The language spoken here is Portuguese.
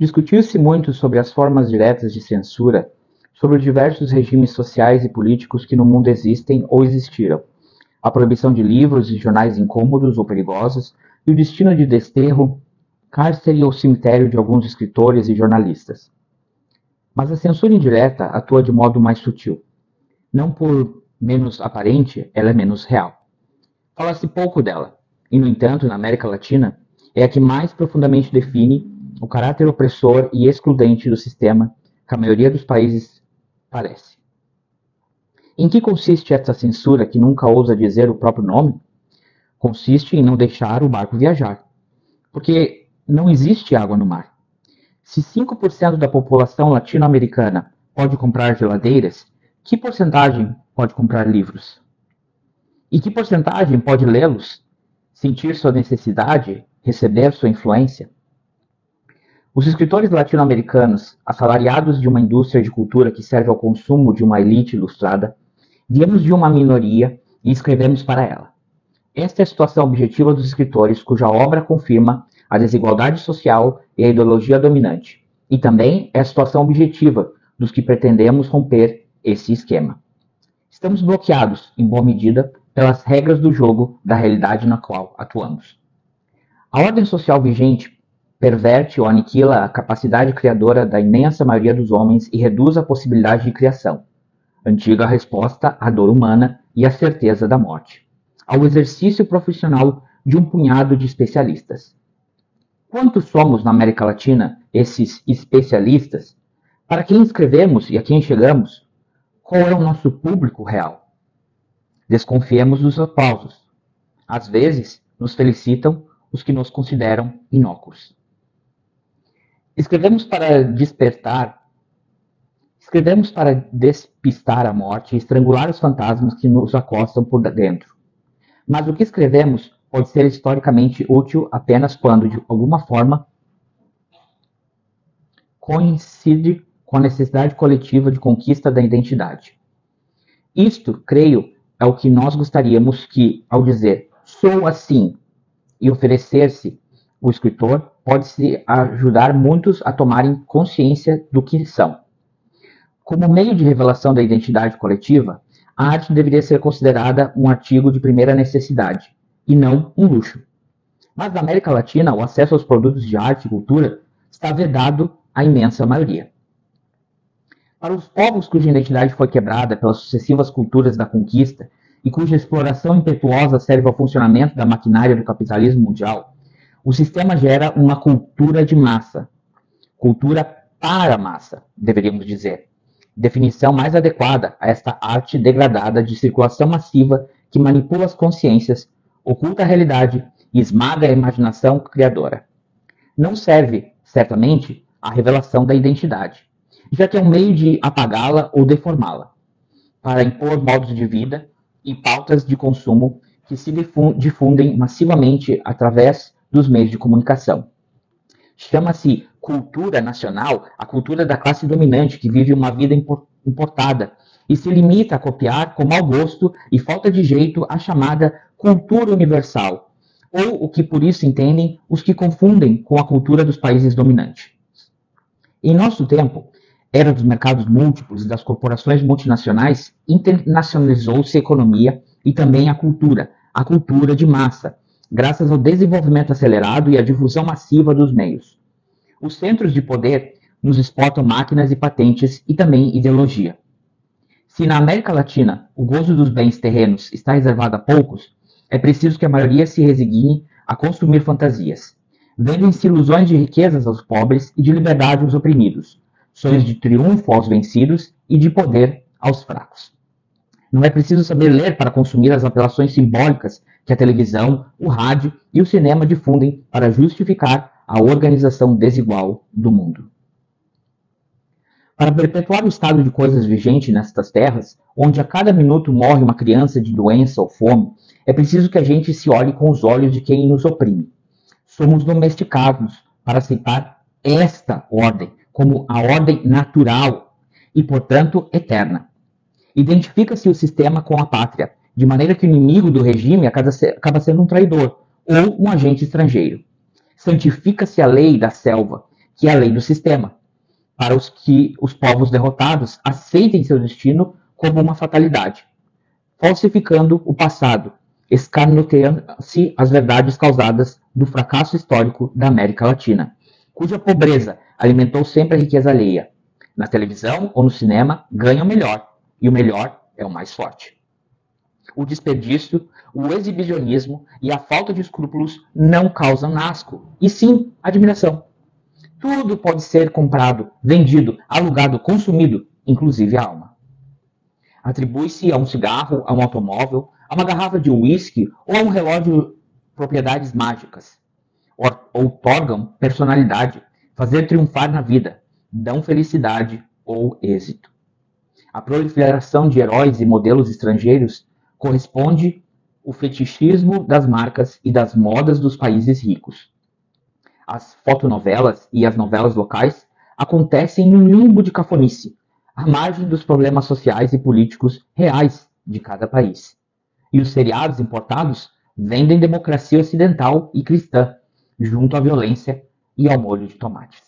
Discutiu-se muito sobre as formas diretas de censura, sobre os diversos regimes sociais e políticos que no mundo existem ou existiram, a proibição de livros e jornais incômodos ou perigosos e o destino de desterro, cárcere ou cemitério de alguns escritores e jornalistas. Mas a censura indireta atua de modo mais sutil. Não por menos aparente, ela é menos real. Fala-se pouco dela, e no entanto, na América Latina, é a que mais profundamente define o caráter opressor e excludente do sistema que a maioria dos países parece. Em que consiste essa censura que nunca ousa dizer o próprio nome? Consiste em não deixar o barco viajar. Porque não existe água no mar. Se 5% da população latino-americana pode comprar geladeiras, que porcentagem pode comprar livros? E que porcentagem pode lê-los, sentir sua necessidade, receber sua influência? Os escritores latino-americanos, assalariados de uma indústria de cultura que serve ao consumo de uma elite ilustrada, viemos de uma minoria e escrevemos para ela. Esta é a situação objetiva dos escritores cuja obra confirma a desigualdade social e a ideologia dominante, e também é a situação objetiva dos que pretendemos romper esse esquema. Estamos bloqueados, em boa medida, pelas regras do jogo da realidade na qual atuamos. A ordem social vigente perverte ou aniquila a capacidade criadora da imensa maioria dos homens e reduz a possibilidade de criação, antiga resposta à dor humana e à certeza da morte, ao exercício profissional de um punhado de especialistas, Quantos somos na América Latina esses especialistas? Para quem escrevemos e a quem chegamos? Qual é o nosso público real? Desconfiemos dos aplausos. Às vezes, nos felicitam os que nos consideram inócuos. Escrevemos para despertar, escrevemos para despistar a morte e estrangular os fantasmas que nos acostam por dentro. Mas o que escrevemos pode ser historicamente útil apenas quando, de alguma forma, coincide com a necessidade coletiva de conquista da identidade. Isto, creio, é o que nós gostaríamos que, ao dizer sou assim e oferecer-se, o escritor pode-se ajudar muitos a tomarem consciência do que são. Como meio de revelação da identidade coletiva, a arte deveria ser considerada um artigo de primeira necessidade, e não um luxo. Mas na América Latina, o acesso aos produtos de arte e cultura está vedado à imensa maioria. Para os povos cuja identidade foi quebrada pelas sucessivas culturas da conquista e cuja exploração impetuosa serve ao funcionamento da maquinária do capitalismo mundial, o sistema gera uma cultura de massa. Cultura para a massa, deveríamos dizer. Definição mais adequada a esta arte degradada de circulação massiva que manipula as consciências oculta a realidade e esmaga a imaginação criadora. Não serve, certamente, à revelação da identidade, já que é um meio de apagá-la ou deformá-la, para impor modos de vida e pautas de consumo que se difundem massivamente através dos meios de comunicação. Chama-se cultura nacional a cultura da classe dominante que vive uma vida importada e se limita a copiar com mau gosto e falta de jeito a chamada cultura universal, ou o que por isso entendem os que confundem com a cultura dos países dominantes. Em nosso tempo, era dos mercados múltiplos e das corporações multinacionais, internacionalizou-se a economia e também a cultura, a cultura de massa, graças ao desenvolvimento acelerado e à difusão massiva dos meios. Os centros de poder nos exportam máquinas e patentes e também ideologia. Se na América Latina o gozo dos bens terrenos está reservado a poucos, é preciso que a maioria se resigne a consumir fantasias. Vendem-se ilusões de riquezas aos pobres e de liberdade aos oprimidos, sonhos de triunfo aos vencidos e de poder aos fracos. Não é preciso saber ler para consumir as apelações simbólicas que a televisão, o rádio e o cinema difundem para justificar a organização desigual do mundo. Para perpetuar o estado de coisas vigente nestas terras, onde a cada minuto morre uma criança de doença ou fome, é preciso que a gente se olhe com os olhos de quem nos oprime. Somos domesticados para aceitar esta ordem como a ordem natural e, portanto, eterna. Identifica-se o sistema com a pátria, de maneira que o inimigo do regime acaba sendo um traidor ou um agente estrangeiro. Santifica-se a lei da selva, que é a lei do sistema, para os que os povos derrotados aceitem seu destino como uma fatalidade, falsificando o passado, escarnoteiam-se as verdades causadas do fracasso histórico da América Latina, cuja pobreza alimentou sempre a riqueza alheia. Na televisão ou no cinema, ganha o melhor, e o melhor é o mais forte. O desperdício, o exibicionismo e a falta de escrúpulos não causam asco, e sim admiração. Tudo pode ser comprado, vendido, alugado, consumido, inclusive a alma. Atribui-se a um cigarro, a um automóvel, a uma garrafa de uísque ou a um relógio propriedades mágicas. Outorgam personalidade, fazer triunfar na vida, dão felicidade ou êxito. A proliferação de heróis e modelos estrangeiros corresponde o fetichismo das marcas e das modas dos países ricos. As fotonovelas e as novelas locais acontecem num limbo de cafonice, à margem dos problemas sociais e políticos reais de cada país. E os seriados importados vendem democracia ocidental e cristã, junto à violência e ao molho de tomates.